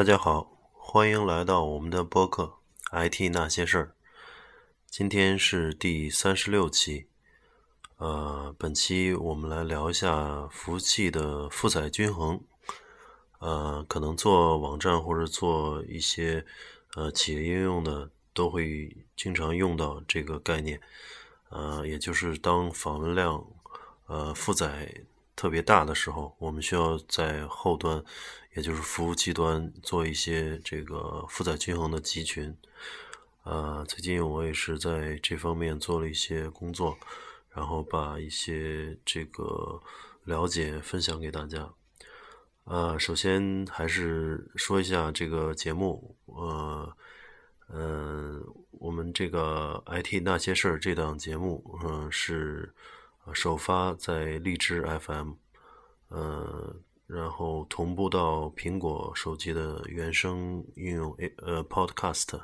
大家好，欢迎来到我们的播客《IT 那些事儿》。今天是第三十六期，呃，本期我们来聊一下服务器的负载均衡。呃，可能做网站或者做一些呃企业应用的，都会经常用到这个概念。呃，也就是当访问量呃负载特别大的时候，我们需要在后端，也就是服务器端做一些这个负载均衡的集群。呃，最近我也是在这方面做了一些工作，然后把一些这个了解分享给大家。呃，首先还是说一下这个节目，呃，呃，我们这个 IT 那些事儿这档节目，嗯，是首发在荔枝 FM，呃，然后同步到苹果手机的原生应用 A 呃 Podcast，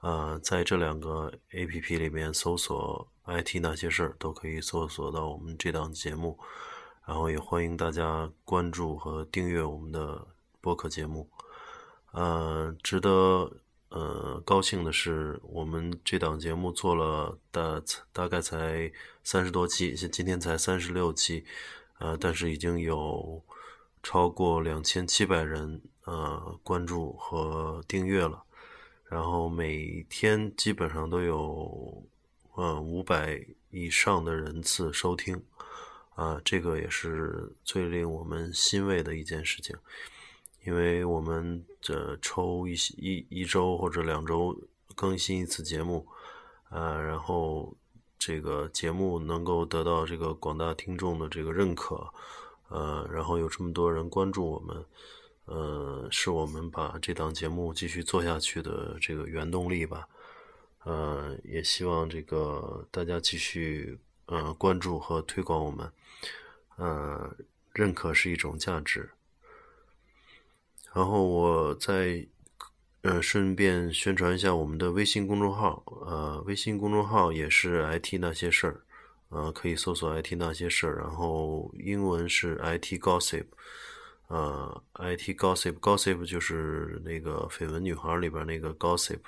呃，在这两个 APP 里面搜索 IT 那些事儿，都可以搜索到我们这档节目。然后也欢迎大家关注和订阅我们的播客节目。呃，值得呃高兴的是，我们这档节目做了大大概才三十多期，今天才三十六期，呃，但是已经有超过两千七百人呃关注和订阅了。然后每天基本上都有呃五百以上的人次收听。啊，这个也是最令我们欣慰的一件事情，因为我们这抽一一一周或者两周更新一次节目，啊，然后这个节目能够得到这个广大听众的这个认可，呃，然后有这么多人关注我们，呃，是我们把这档节目继续做下去的这个原动力吧，呃，也希望这个大家继续。呃，关注和推广我们，呃，认可是一种价值。然后我再呃顺便宣传一下我们的微信公众号，呃，微信公众号也是 IT 那些事儿，呃，可以搜索 IT 那些事儿，然后英文是 IT Gossip，呃，IT Gossip，Gossip 就是那个绯闻女孩里边那个 Gossip，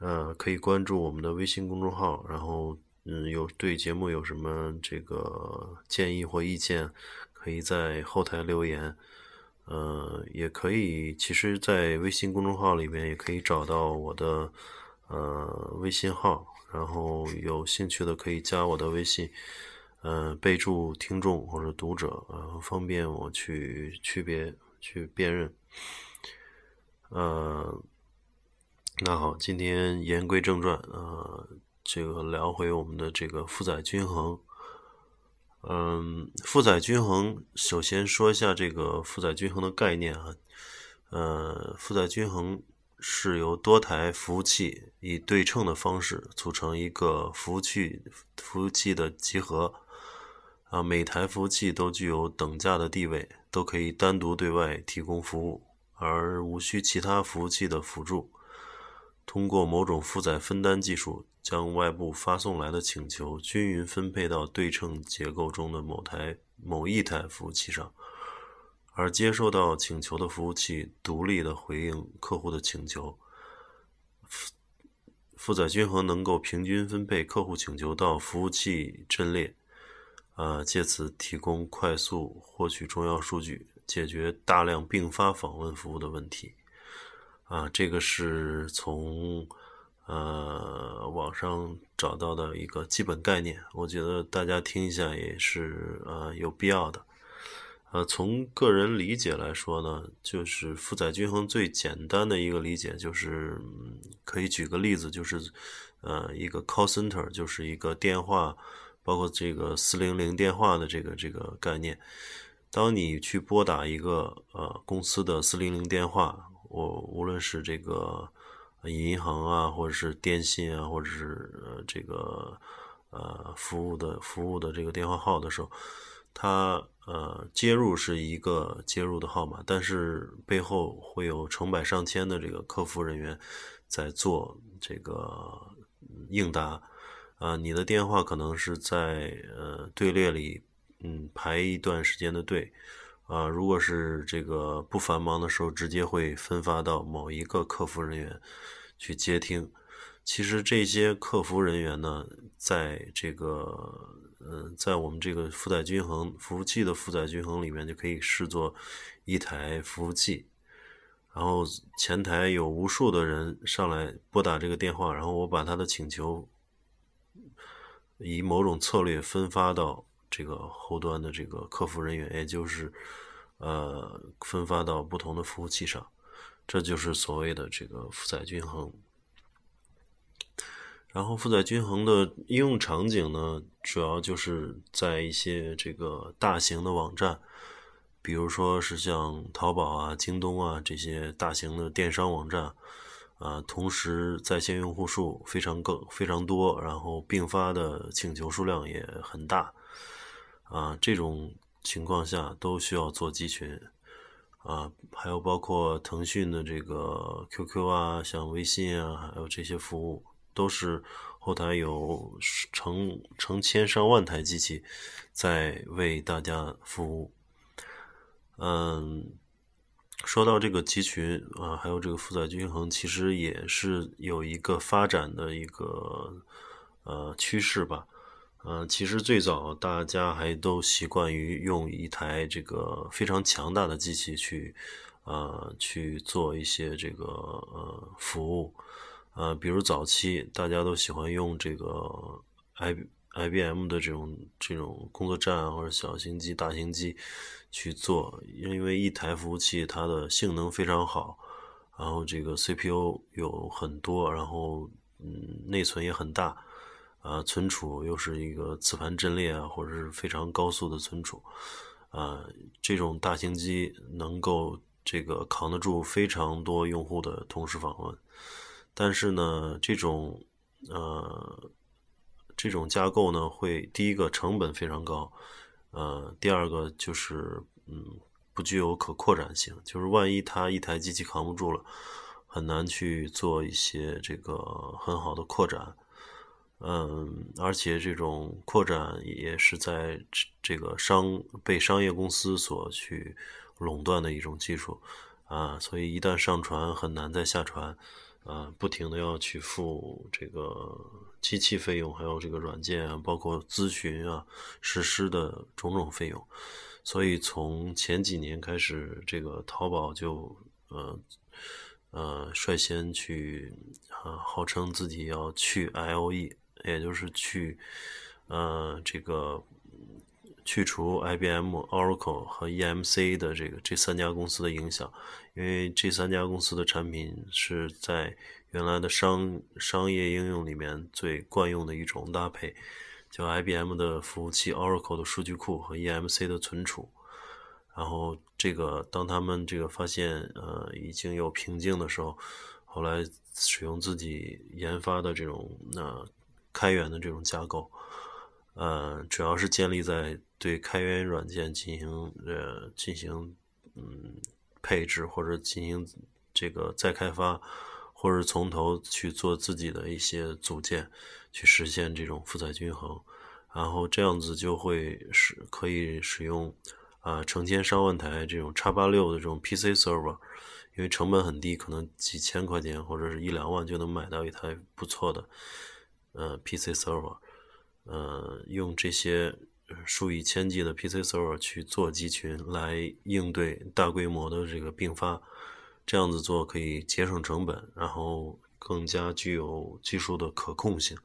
呃，可以关注我们的微信公众号，然后。嗯，有对节目有什么这个建议或意见，可以在后台留言。呃，也可以，其实，在微信公众号里面也可以找到我的呃微信号，然后有兴趣的可以加我的微信，呃，备注听众或者读者，呃，方便我去区别去辨认。呃，那好，今天言归正传，呃。这个聊回我们的这个负载均衡，嗯，负载均衡，首先说一下这个负载均衡的概念啊，呃，负载均衡是由多台服务器以对称的方式组成一个服务器服务器的集合，啊，每台服务器都具有等价的地位，都可以单独对外提供服务，而无需其他服务器的辅助。通过某种负载分担技术，将外部发送来的请求均匀分配到对称结构中的某台某一台服务器上，而接收到请求的服务器独立的回应客户的请求。负载均衡能够平均分配客户请求到服务器阵列，啊，借此提供快速获取重要数据，解决大量并发访问服务的问题。啊，这个是从呃网上找到的一个基本概念，我觉得大家听一下也是呃有必要的。呃，从个人理解来说呢，就是负载均衡最简单的一个理解就是，可以举个例子，就是呃一个 call center，就是一个电话，包括这个四零零电话的这个这个概念。当你去拨打一个呃公司的四零零电话。我无论是这个银行啊，或者是电信啊，或者是这个呃服务的服务的这个电话号的时候，它呃接入是一个接入的号码，但是背后会有成百上千的这个客服人员在做这个应答啊，你的电话可能是在呃队列里嗯排一段时间的队。啊，如果是这个不繁忙的时候，直接会分发到某一个客服人员去接听。其实这些客服人员呢，在这个，嗯，在我们这个负载均衡服务器的负载均衡里面，就可以视作一台服务器。然后前台有无数的人上来拨打这个电话，然后我把他的请求以某种策略分发到这个后端的这个客服人员，也就是呃分发到不同的服务器上，这就是所谓的这个负载均衡。然后负载均衡的应用场景呢，主要就是在一些这个大型的网站，比如说是像淘宝啊、京东啊这些大型的电商网站，啊，同时在线用户数非常更非常多，然后并发的请求数量也很大，啊，这种情况下都需要做集群，啊，还有包括腾讯的这个 QQ 啊、像微信啊，还有这些服务。都是后台有成成千上万台机器在为大家服务。嗯，说到这个集群啊，还有这个负载均衡，其实也是有一个发展的一个呃趋势吧。嗯，其实最早大家还都习惯于用一台这个非常强大的机器去呃去做一些这个呃服务。呃，比如早期大家都喜欢用这个 I I B M 的这种这种工作站或者小型机、大型机去做，因为一台服务器它的性能非常好，然后这个 C P U 有很多，然后嗯内存也很大，啊存储又是一个磁盘阵列啊或者是非常高速的存储，啊这种大型机能够这个扛得住非常多用户的同时访问。但是呢，这种呃，这种架构呢，会第一个成本非常高，呃，第二个就是嗯，不具有可扩展性，就是万一它一台机器扛不住了，很难去做一些这个很好的扩展，嗯，而且这种扩展也是在这个商被商业公司所去垄断的一种技术啊，所以一旦上传，很难再下传。啊，不停的要去付这个机器费用，还有这个软件啊，包括咨询啊、实施的种种费用。所以从前几年开始，这个淘宝就呃呃率先去啊，号称自己要去 IOE，也就是去呃这个去除 IBM、Oracle 和 EMC 的这个这三家公司的影响。因为这三家公司的产品是在原来的商商业应用里面最惯用的一种搭配，叫 IBM 的服务器、Oracle 的数据库和 EMC 的存储。然后这个当他们这个发现呃已经有瓶颈的时候，后来使用自己研发的这种呃开源的这种架构，呃主要是建立在对开源软件进行呃进行嗯。配置或者进行这个再开发，或者从头去做自己的一些组件，去实现这种负载均衡，然后这样子就会使可以使用啊成千上万台这种叉八六的这种 PC server，因为成本很低，可能几千块钱或者是一两万就能买到一台不错的呃 PC server，呃用这些。数以千计的 PC server 去做集群来应对大规模的这个并发，这样子做可以节省成本，然后更加具有技术的可控性。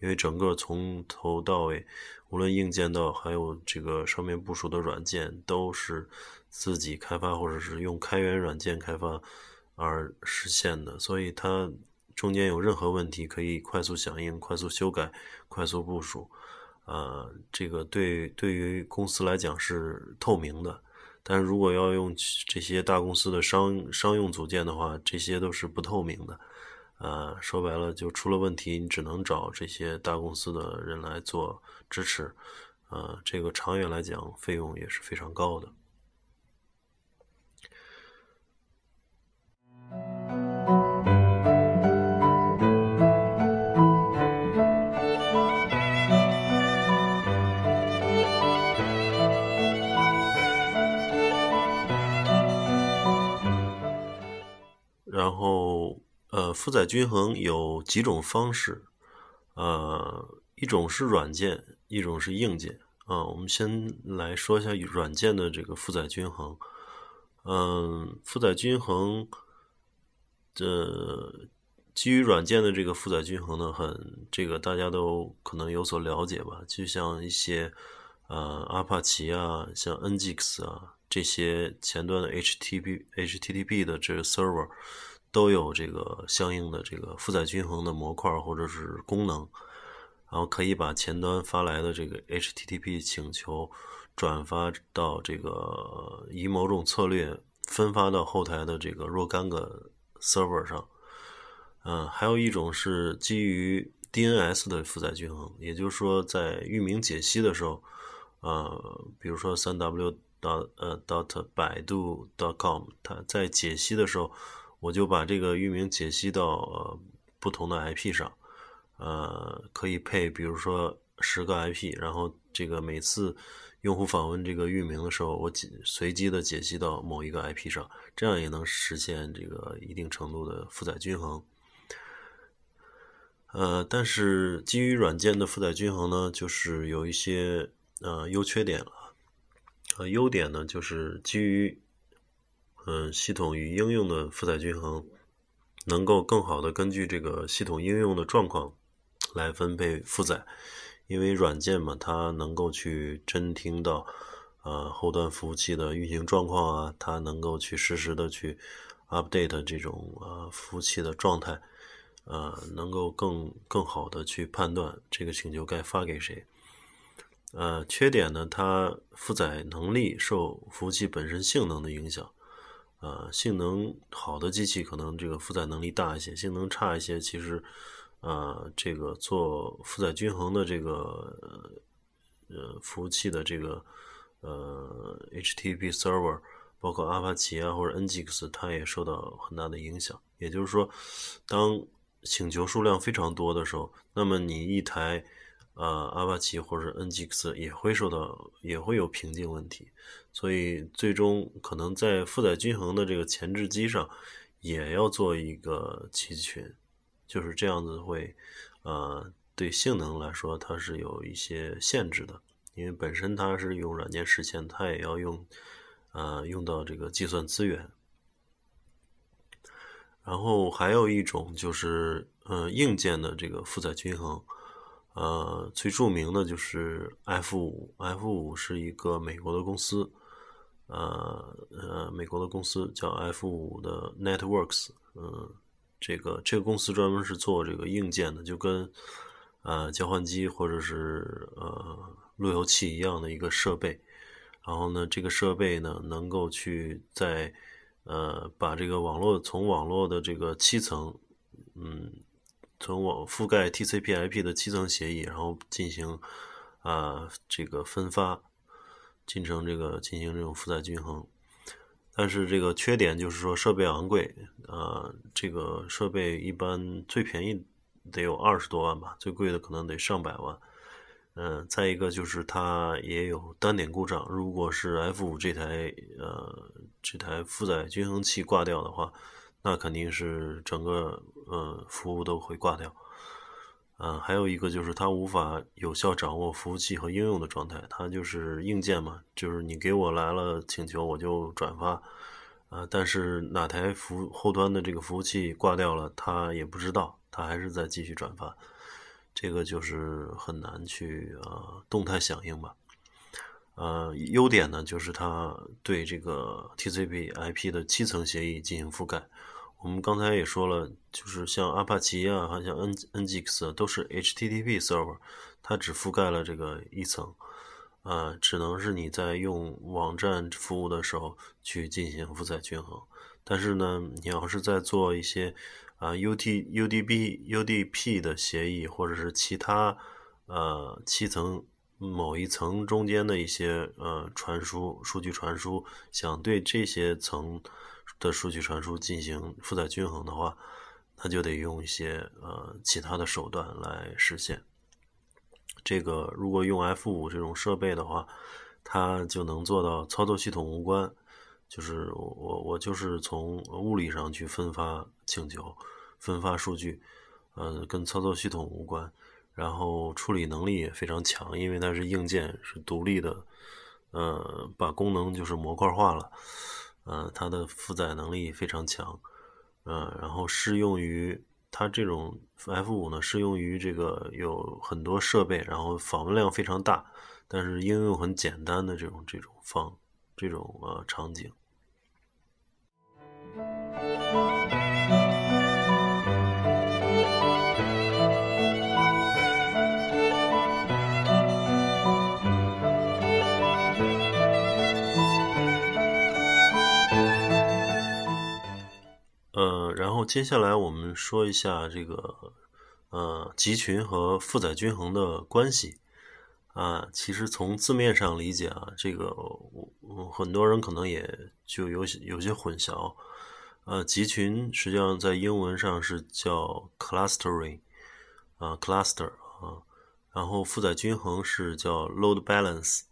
因为整个从头到尾，无论硬件到还有这个上面部署的软件，都是自己开发或者是用开源软件开发而实现的，所以它中间有任何问题可以快速响应、快速修改、快速部署。呃，这个对对于公司来讲是透明的，但如果要用这些大公司的商商用组件的话，这些都是不透明的。呃，说白了，就出了问题，你只能找这些大公司的人来做支持。呃，这个长远来讲，费用也是非常高的。然后呃，负载均衡有几种方式，呃，一种是软件，一种是硬件。啊，我们先来说一下软件的这个负载均衡。嗯，负载均衡，这基于软件的这个负载均衡呢，很这个大家都可能有所了解吧？就像一些呃阿帕奇啊，像 Nginx 啊这些前端的 HTTP HTTP 的这个 server 都有这个相应的这个负载均衡的模块或者是功能。然后可以把前端发来的这个 HTTP 请求转发到这个以某种策略分发到后台的这个若干个 server 上。嗯，还有一种是基于 DNS 的负载均衡，也就是说在域名解析的时候，呃，比如说三 W dot 呃 dot 百度 dot com，它在解析的时候，我就把这个域名解析到呃不同的 IP 上。呃，可以配，比如说十个 IP，然后这个每次用户访问这个域名的时候，我解随机的解析到某一个 IP 上，这样也能实现这个一定程度的负载均衡。呃，但是基于软件的负载均衡呢，就是有一些呃优缺点了。呃，优点呢，就是基于嗯系统与应用的负载均衡，能够更好的根据这个系统应用的状况。来分配负载，因为软件嘛，它能够去侦听到，呃，后端服务器的运行状况啊，它能够去实时的去 update 这种呃服务器的状态，呃，能够更更好的去判断这个请求该发给谁。呃，缺点呢，它负载能力受服务器本身性能的影响，呃，性能好的机器可能这个负载能力大一些，性能差一些，其实。呃，这个做负载均衡的这个呃服务器的这个呃 HTTP server，包括阿帕奇啊或者 Nginx，它也受到很大的影响。也就是说，当请求数量非常多的时候，那么你一台呃阿帕奇或者 NGX 也会受到也会有瓶颈问题。所以最终可能在负载均衡的这个前置机上，也要做一个集群。就是这样子会，呃，对性能来说它是有一些限制的，因为本身它是用软件实现，它也要用，呃，用到这个计算资源。然后还有一种就是，呃，硬件的这个负载均衡，呃，最著名的就是 F 五，F 五是一个美国的公司，呃呃，美国的公司叫 F 五的 Networks，嗯。这个这个公司专门是做这个硬件的，就跟呃交换机或者是呃路由器一样的一个设备。然后呢，这个设备呢能够去在呃把这个网络从网络的这个七层，嗯，从网覆盖 TCP/IP 的七层协议，然后进行啊这个分发，进程这个进行这种负载均衡。但是这个缺点就是说设备昂贵，呃，这个设备一般最便宜得有二十多万吧，最贵的可能得上百万。嗯，再一个就是它也有单点故障，如果是 F 五这台呃这台负载均衡器挂掉的话，那肯定是整个呃服务都会挂掉。嗯，还有一个就是它无法有效掌握服务器和应用的状态，它就是硬件嘛，就是你给我来了请求，我就转发，啊，但是哪台服后端的这个服务器挂掉了，它也不知道，它还是在继续转发，这个就是很难去呃动态响应吧。呃，优点呢就是它对这个 TCP/IP 的七层协议进行覆盖。我们刚才也说了，就是像阿帕奇啊，还像 N Nginx 都是 HTTP server，它只覆盖了这个一层，呃，只能是你在用网站服务的时候去进行负载均衡。但是呢，你要是在做一些啊 UT UDP UDP 的协议，或者是其他呃七层某一层中间的一些呃传输数据传输，想对这些层。的数据传输进行负载均衡的话，那就得用一些呃其他的手段来实现。这个如果用 F 五这种设备的话，它就能做到操作系统无关，就是我我就是从物理上去分发请求，分发数据，呃，跟操作系统无关。然后处理能力也非常强，因为它是硬件，是独立的，呃，把功能就是模块化了，呃，它的负载能力非常强，呃，然后适用于它这种 F 五呢，适用于这个有很多设备，然后访问量非常大，但是应用很简单的这种这种方这种呃场景。呃，然后接下来我们说一下这个呃集群和负载均衡的关系啊。其实从字面上理解啊，这个很多人可能也就有有些混淆。呃，集群实际上在英文上是叫 clustering 啊，cluster 啊。然后负载均衡是叫 load balance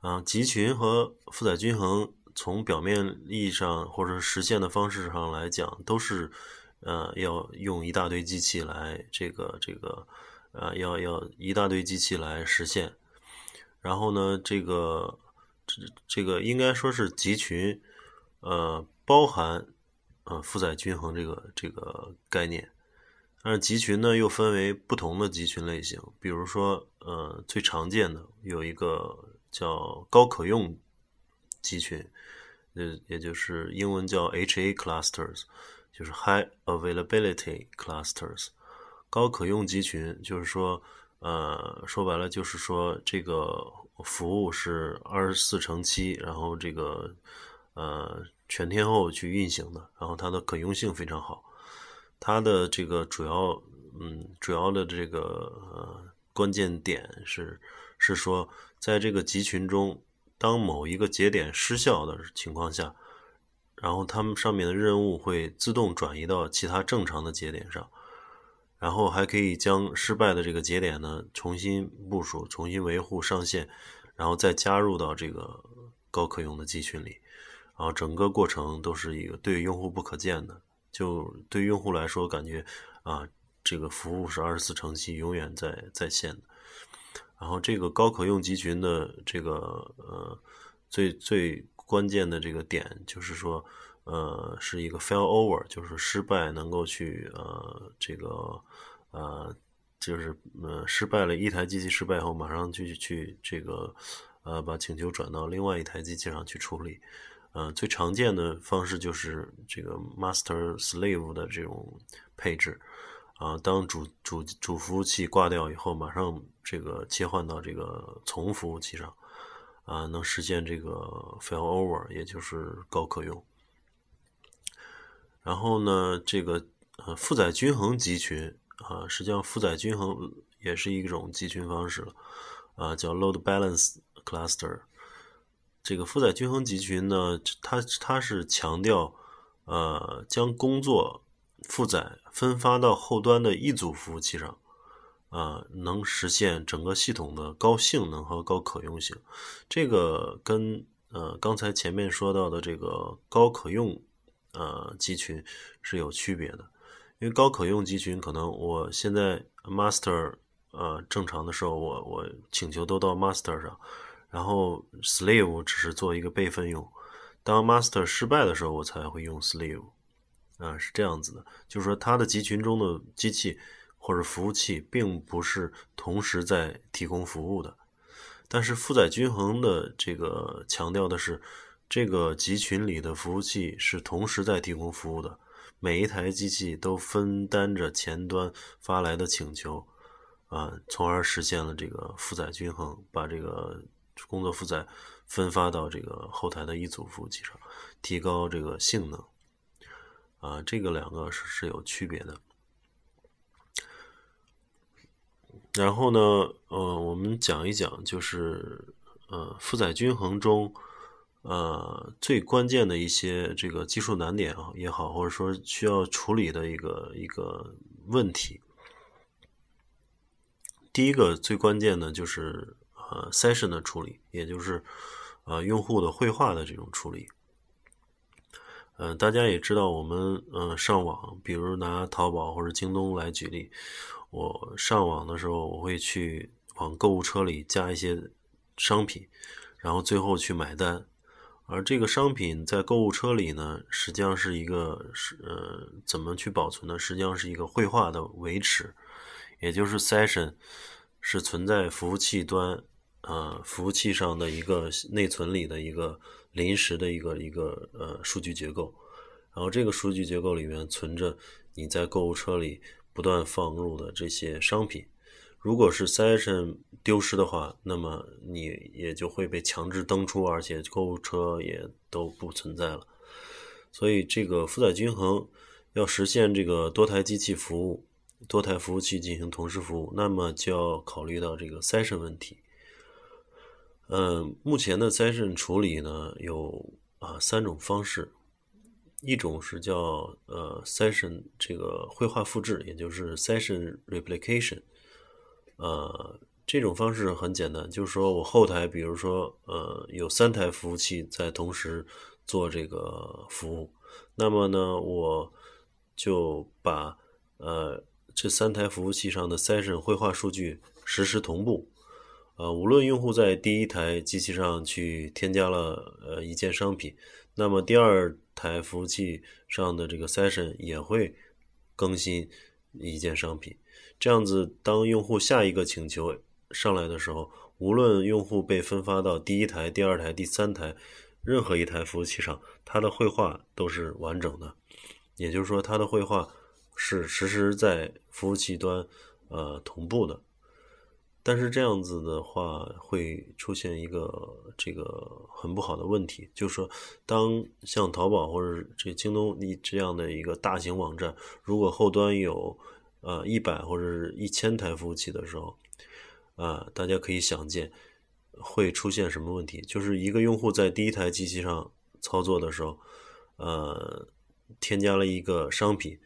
啊。集群和负载均衡。从表面意义上或者实现的方式上来讲，都是，呃，要用一大堆机器来这个这个，呃，要要一大堆机器来实现。然后呢，这个这这个应该说是集群，呃，包含呃负载均衡这个这个概念。但是集群呢又分为不同的集群类型，比如说呃最常见的有一个叫高可用。集群，呃，也就是英文叫 HA clusters，就是 High Availability Clusters，高可用集群，就是说，呃，说白了就是说，这个服务是二十四乘七，然后这个呃全天候去运行的，然后它的可用性非常好，它的这个主要，嗯，主要的这个呃关键点是是说，在这个集群中。当某一个节点失效的情况下，然后它们上面的任务会自动转移到其他正常的节点上，然后还可以将失败的这个节点呢重新部署、重新维护、上线，然后再加入到这个高可用的集群里，然后整个过程都是一个对用户不可见的，就对用户来说感觉啊，这个服务是二十四乘七永远在在线的。然后这个高可用集群的这个呃最最关键的这个点就是说呃是一个 fail over，就是失败能够去呃这个呃就是呃失败了一台机器失败后马上去去这个呃把请求转到另外一台机器上去处理，呃最常见的方式就是这个 master slave 的这种配置。啊，当主主主服务器挂掉以后，马上这个切换到这个从服务器上，啊，能实现这个 fail over，也就是高可用。然后呢，这个呃负载均衡集群啊，实际上负载均衡也是一种集群方式了，啊，叫 load balance cluster。这个负载均衡集群呢，它它是强调呃将工作。负载分发到后端的一组服务器上，啊，能实现整个系统的高性能和高可用性。这个跟呃刚才前面说到的这个高可用呃集群是有区别的。因为高可用集群可能我现在 master 呃正常的时候，我我请求都到 master 上，然后 slave 只是做一个备份用。当 master 失败的时候，我才会用 slave。啊，是这样子的，就是说它的集群中的机器或者服务器并不是同时在提供服务的，但是负载均衡的这个强调的是，这个集群里的服务器是同时在提供服务的，每一台机器都分担着前端发来的请求，啊，从而实现了这个负载均衡，把这个工作负载分发到这个后台的一组服务器上，提高这个性能。啊，这个两个是是有区别的。然后呢，呃，我们讲一讲，就是呃，负载均衡中，呃，最关键的一些这个技术难点啊也好，或者说需要处理的一个一个问题。第一个最关键的就是呃，session 的处理，也就是呃，用户的绘画的这种处理。嗯，大家也知道，我们嗯上网，比如拿淘宝或者京东来举例，我上网的时候，我会去往购物车里加一些商品，然后最后去买单。而这个商品在购物车里呢，实际上是一个是呃怎么去保存呢？实际上是一个绘画的维持，也就是 session 是存在服务器端呃服务器上的一个内存里的一个。临时的一个一个呃数据结构，然后这个数据结构里面存着你在购物车里不断放入的这些商品。如果是 session 丢失的话，那么你也就会被强制登出，而且购物车也都不存在了。所以这个负载均衡要实现这个多台机器服务、多台服务器进行同时服务，那么就要考虑到这个 session 问题。嗯，目前的 session 处理呢有啊三种方式，一种是叫呃 session 这个绘画复制，也就是 session replication。呃，这种方式很简单，就是说我后台比如说呃有三台服务器在同时做这个服务，那么呢我就把呃这三台服务器上的 session 绘画数据实时同步。呃，无论用户在第一台机器上去添加了呃一件商品，那么第二台服务器上的这个 session 也会更新一件商品。这样子，当用户下一个请求上来的时候，无论用户被分发到第一台、第二台、第三台任何一台服务器上，它的绘画都是完整的。也就是说，它的绘画是实时在服务器端呃同步的。但是这样子的话，会出现一个这个很不好的问题，就是说，当像淘宝或者这京东你这样的一个大型网站，如果后端有呃一百或者是一千台服务器的时候，啊，大家可以想见会出现什么问题？就是一个用户在第一台机器上操作的时候，呃，添加了一个商品。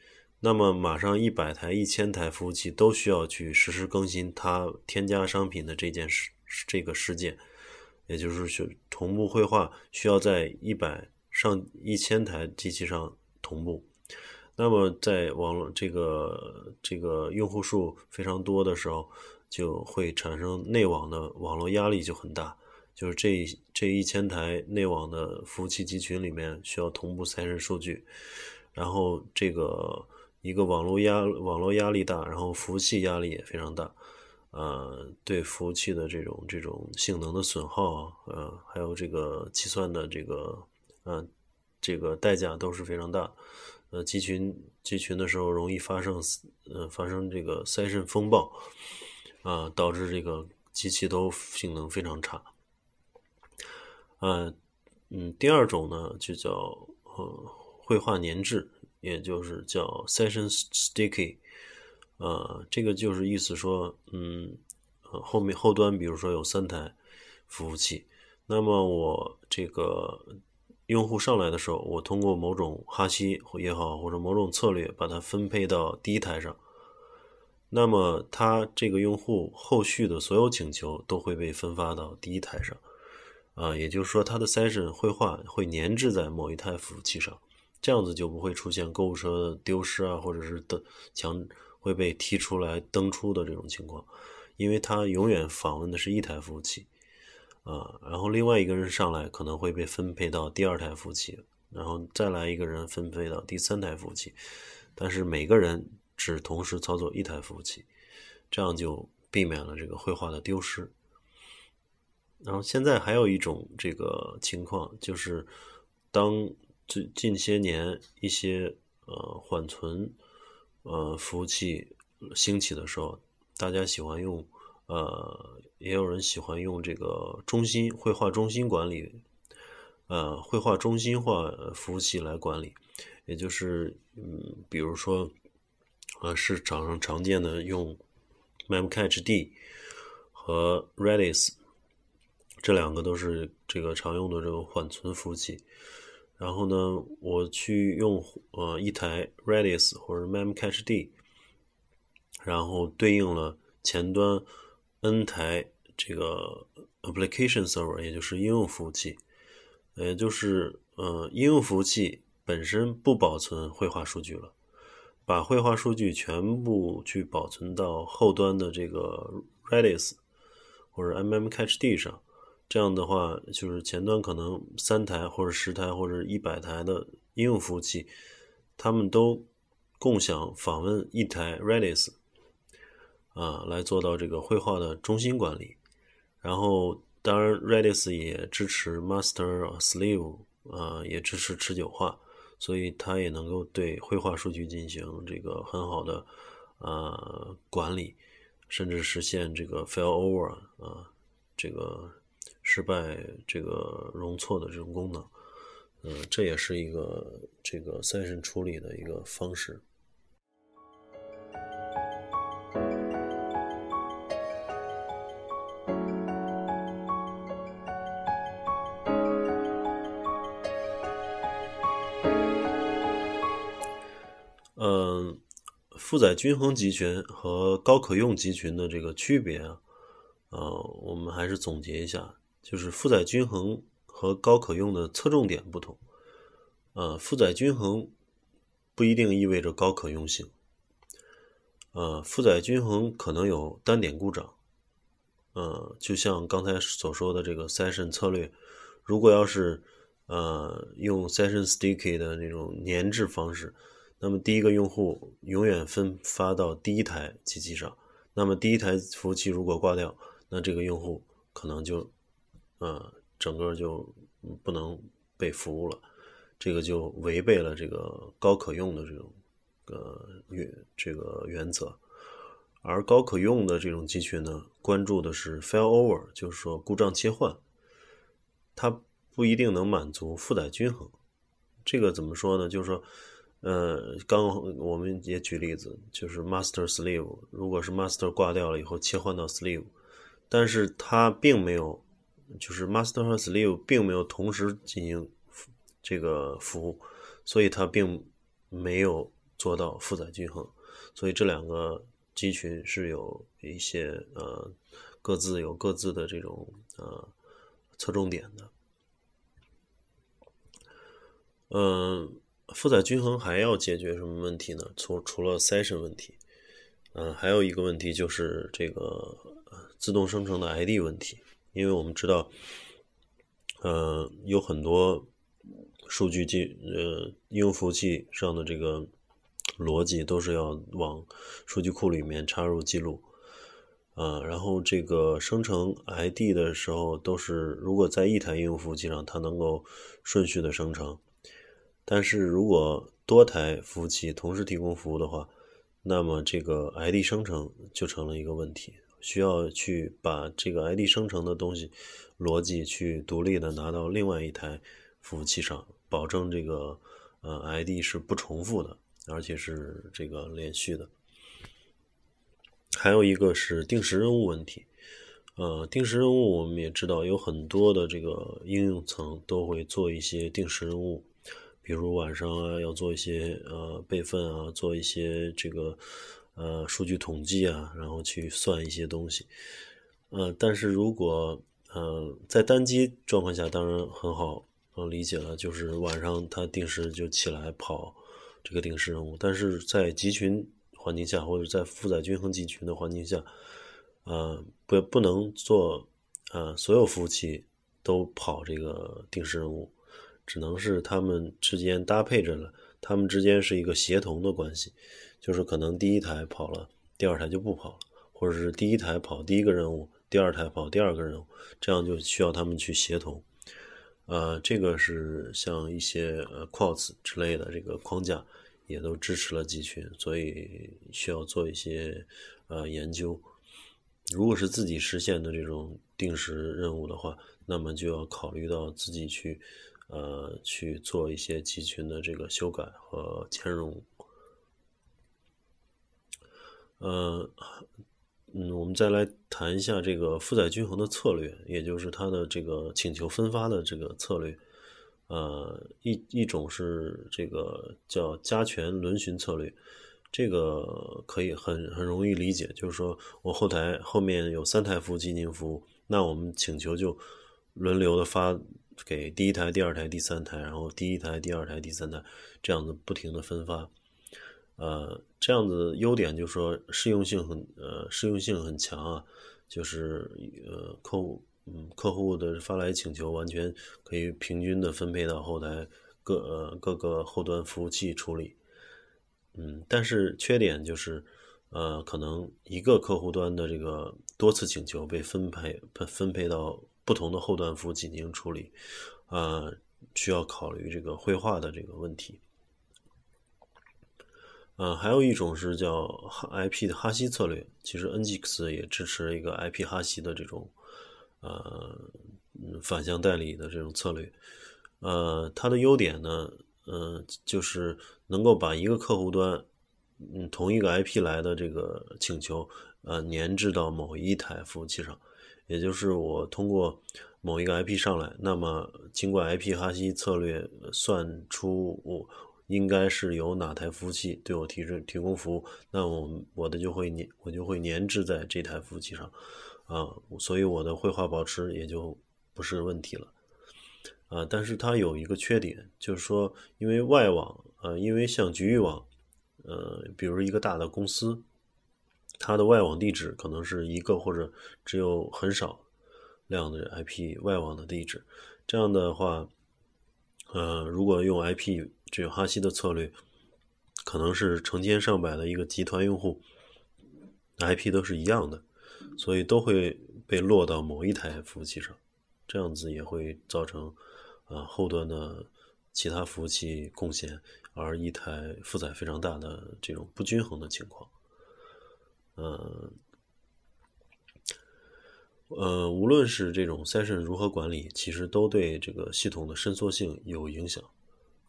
那么，马上一百台、一千台服务器都需要去实时更新它添加商品的这件事、这个事件，也就是说，同步绘画需要在一百上一千台机器上同步。那么，在网络这个这个用户数非常多的时候，就会产生内网的网络压力就很大，就是这这一千台内网的服务器集群里面需要同步三十数据，然后这个。一个网络压网络压力大，然后服务器压力也非常大，呃，对服务器的这种这种性能的损耗啊，呃，还有这个计算的这个，呃，这个代价都是非常大，呃，集群集群的时候容易发生，呃，发生这个塞渗风暴，啊，导致这个机器都性能非常差，呃，嗯，第二种呢就叫呃绘画粘滞。也就是叫 session sticky，呃，这个就是意思说，嗯，后面后端比如说有三台服务器，那么我这个用户上来的时候，我通过某种哈希也好，或者某种策略把它分配到第一台上，那么他这个用户后续的所有请求都会被分发到第一台上，啊，也就是说，它的 session 绘画会粘滞在某一台服务器上。这样子就不会出现购物车丢失啊，或者是登强会被踢出来登出的这种情况，因为它永远访问的是一台服务器，啊，然后另外一个人上来可能会被分配到第二台服务器，然后再来一个人分配到第三台服务器，但是每个人只同时操作一台服务器，这样就避免了这个绘画的丢失。然后现在还有一种这个情况，就是当。近近些年，一些呃缓存呃服务器兴起的时候，大家喜欢用呃，也有人喜欢用这个中心绘画中心管理，呃，绘画中心化服务器来管理，也就是嗯，比如说呃市场上常见的用 Memcached 和 Redis 这两个都是这个常用的这个缓存服务器。然后呢，我去用呃一台 Redis 或者 Memcached，然后对应了前端 N 台这个 Application Server，也就是应用服务器，也就是呃应用服务器本身不保存绘画数据了，把绘画数据全部去保存到后端的这个 Redis 或者 MMCatchD 上。这样的话，就是前端可能三台或者十台或者一百台的应用服务器，他们都共享访问一台 Redis，啊，来做到这个绘画的中心管理。然后，当然 Redis 也支持 Master Slave，啊，也支持持久化，所以它也能够对绘画数据进行这个很好的啊管理，甚至实现这个 failover 啊，这个。失败这个容错的这种功能，嗯，这也是一个这个 session 处理的一个方式。嗯，负载均衡集群和高可用集群的这个区别啊，呃，我们还是总结一下。就是负载均衡和高可用的侧重点不同，呃，负载均衡不一定意味着高可用性，呃，负载均衡可能有单点故障，呃，就像刚才所说的这个 session 策略，如果要是呃用 session sticky 的那种粘滞方式，那么第一个用户永远分发到第一台机器上，那么第一台服务器如果挂掉，那这个用户可能就。呃，整个就不能被服务了，这个就违背了这个高可用的这种呃原这个原则。而高可用的这种集群呢，关注的是 failover，就是说故障切换，它不一定能满足负载均衡。这个怎么说呢？就是说，呃，刚我们也举例子，就是 master slave，如果是 master 挂掉了以后切换到 slave，但是它并没有。就是 master 和 slave 并没有同时进行这个服务，所以它并没有做到负载均衡，所以这两个集群是有一些呃各自有各自的这种呃侧重点的。嗯，负载均衡还要解决什么问题呢？除除了 session 问题，嗯，还有一个问题就是这个自动生成的 ID 问题。因为我们知道，呃，有很多数据进呃应用服务器上的这个逻辑都是要往数据库里面插入记录，啊，然后这个生成 ID 的时候都是如果在一台应用服务器上它能够顺序的生成，但是如果多台服务器同时提供服务的话，那么这个 ID 生成就成了一个问题。需要去把这个 ID 生成的东西逻辑去独立的拿到另外一台服务器上，保证这个呃 ID 是不重复的，而且是这个连续的。还有一个是定时任务问题，呃，定时任务我们也知道有很多的这个应用层都会做一些定时任务，比如晚上啊要做一些呃备份啊，做一些这个。呃，数据统计啊，然后去算一些东西，呃，但是如果呃在单机状况下，当然很好能理解了，就是晚上它定时就起来跑这个定时任务，但是在集群环境下或者在负载均衡集群的环境下，呃，不不能做呃所有服务器都跑这个定时任务，只能是他们之间搭配着了，他们之间是一个协同的关系。就是可能第一台跑了，第二台就不跑了，或者是第一台跑第一个任务，第二台跑第二个任务，这样就需要他们去协同。呃，这个是像一些呃 Quartz 之类的这个框架也都支持了集群，所以需要做一些呃研究。如果是自己实现的这种定时任务的话，那么就要考虑到自己去呃去做一些集群的这个修改和兼容。呃，嗯，我们再来谈一下这个负载均衡的策略，也就是它的这个请求分发的这个策略。呃，一一种是这个叫加权轮询策略，这个可以很很容易理解，就是说我后台后面有三台服务器进行服务，那我们请求就轮流的发给第一台、第二台、第三台，然后第一台、第二台、第三台这样子不停的分发。呃，这样子优点就是说适用性很呃适用性很强啊，就是呃客户嗯客户的发来请求完全可以平均的分配到后台各呃各个后端服务器处理。嗯，但是缺点就是呃可能一个客户端的这个多次请求被分配分分配到不同的后端服务进行处理，呃需要考虑这个绘画的这个问题。呃，还有一种是叫 IP 的哈希策略，其实 NGX 也支持一个 IP 哈希的这种呃反向代理的这种策略。呃，它的优点呢，呃，就是能够把一个客户端，嗯，同一个 IP 来的这个请求，呃，粘制到某一台服务器上，也就是我通过某一个 IP 上来，那么经过 IP 哈希策略算出我。应该是由哪台服务器对我提供提供服务，那我我的就会粘我就会粘制在这台服务器上，啊，所以我的绘画保持也就不是问题了，啊，但是它有一个缺点，就是说因为外网，呃，因为像局域网，呃，比如一个大的公司，它的外网地址可能是一个或者只有很少量的 IP 外网的地址，这样的话，呃，如果用 IP 这个哈希的策略，可能是成千上百的一个集团用户，IP 都是一样的，所以都会被落到某一台服务器上，这样子也会造成啊后端的其他服务器贡献，而一台负载非常大的这种不均衡的情况。嗯，呃，无论是这种 session 如何管理，其实都对这个系统的伸缩性有影响。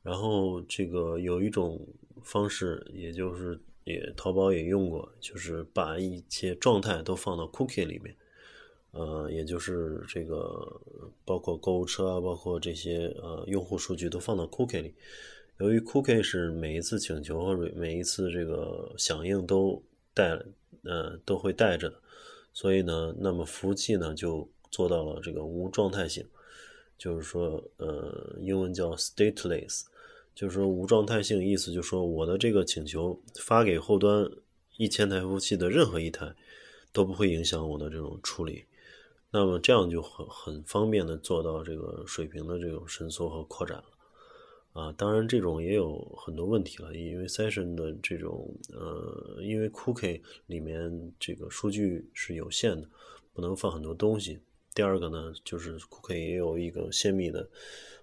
然后这个有一种方式，也就是也淘宝也用过，就是把一些状态都放到 cookie 里面，呃，也就是这个包括购物车啊，包括这些呃用户数据都放到 cookie 里。由于 cookie 是每一次请求和每一次这个响应都带呃都会带着的，所以呢，那么服务器呢就做到了这个无状态性，就是说呃英文叫 stateless。就是说无状态性，意思就是说我的这个请求发给后端一千台服务器的任何一台都不会影响我的这种处理，那么这样就很很方便的做到这个水平的这种伸缩和扩展。啊，当然这种也有很多问题了，因为 session 的这种呃，因为 cookie 里面这个数据是有限的，不能放很多东西。第二个呢，就是 cookie 也有一个泄密的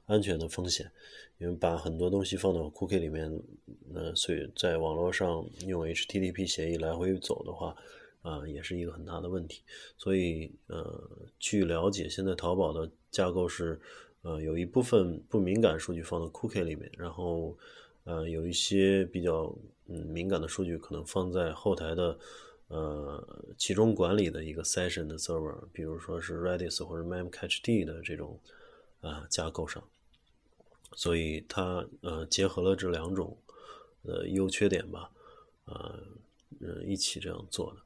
安全的风险。因为把很多东西放到 cookie 里面，呃，所以在网络上用 HTTP 协议来回走的话，啊，也是一个很大的问题。所以，呃，据了解，现在淘宝的架构是，呃，有一部分不敏感数据放到 cookie 里面，然后，呃，有一些比较嗯敏感的数据可能放在后台的，呃，集中管理的一个 session 的 server，比如说是 Redis 或者 Memcached 的这种啊架构上。所以它呃结合了这两种呃优缺点吧，呃呃一起这样做的。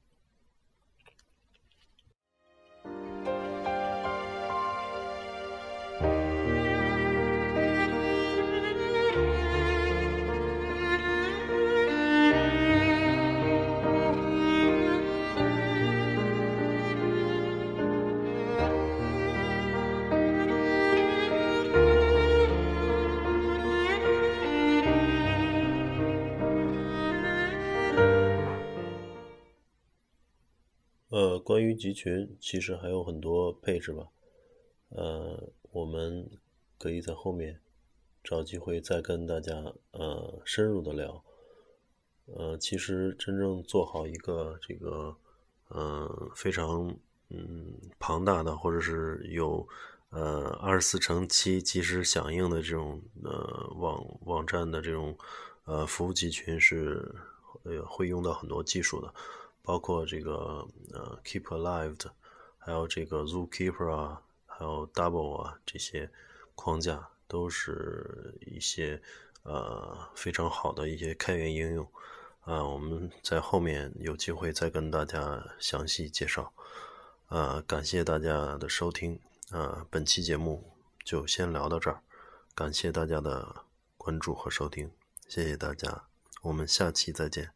呃关于集群，其实还有很多配置吧，呃，我们可以在后面找机会再跟大家呃深入的聊。呃，其实真正做好一个这个呃非常嗯庞大的，或者是有呃二十四乘七及时响应的这种呃网网站的这种呃服务集群是呃会用到很多技术的。包括这个呃，Keep Alive 的，还有这个 Zookeeper 啊，还有 Double 啊，这些框架都是一些呃非常好的一些开源应用啊。我们在后面有机会再跟大家详细介绍。啊，感谢大家的收听啊，本期节目就先聊到这儿，感谢大家的关注和收听，谢谢大家，我们下期再见。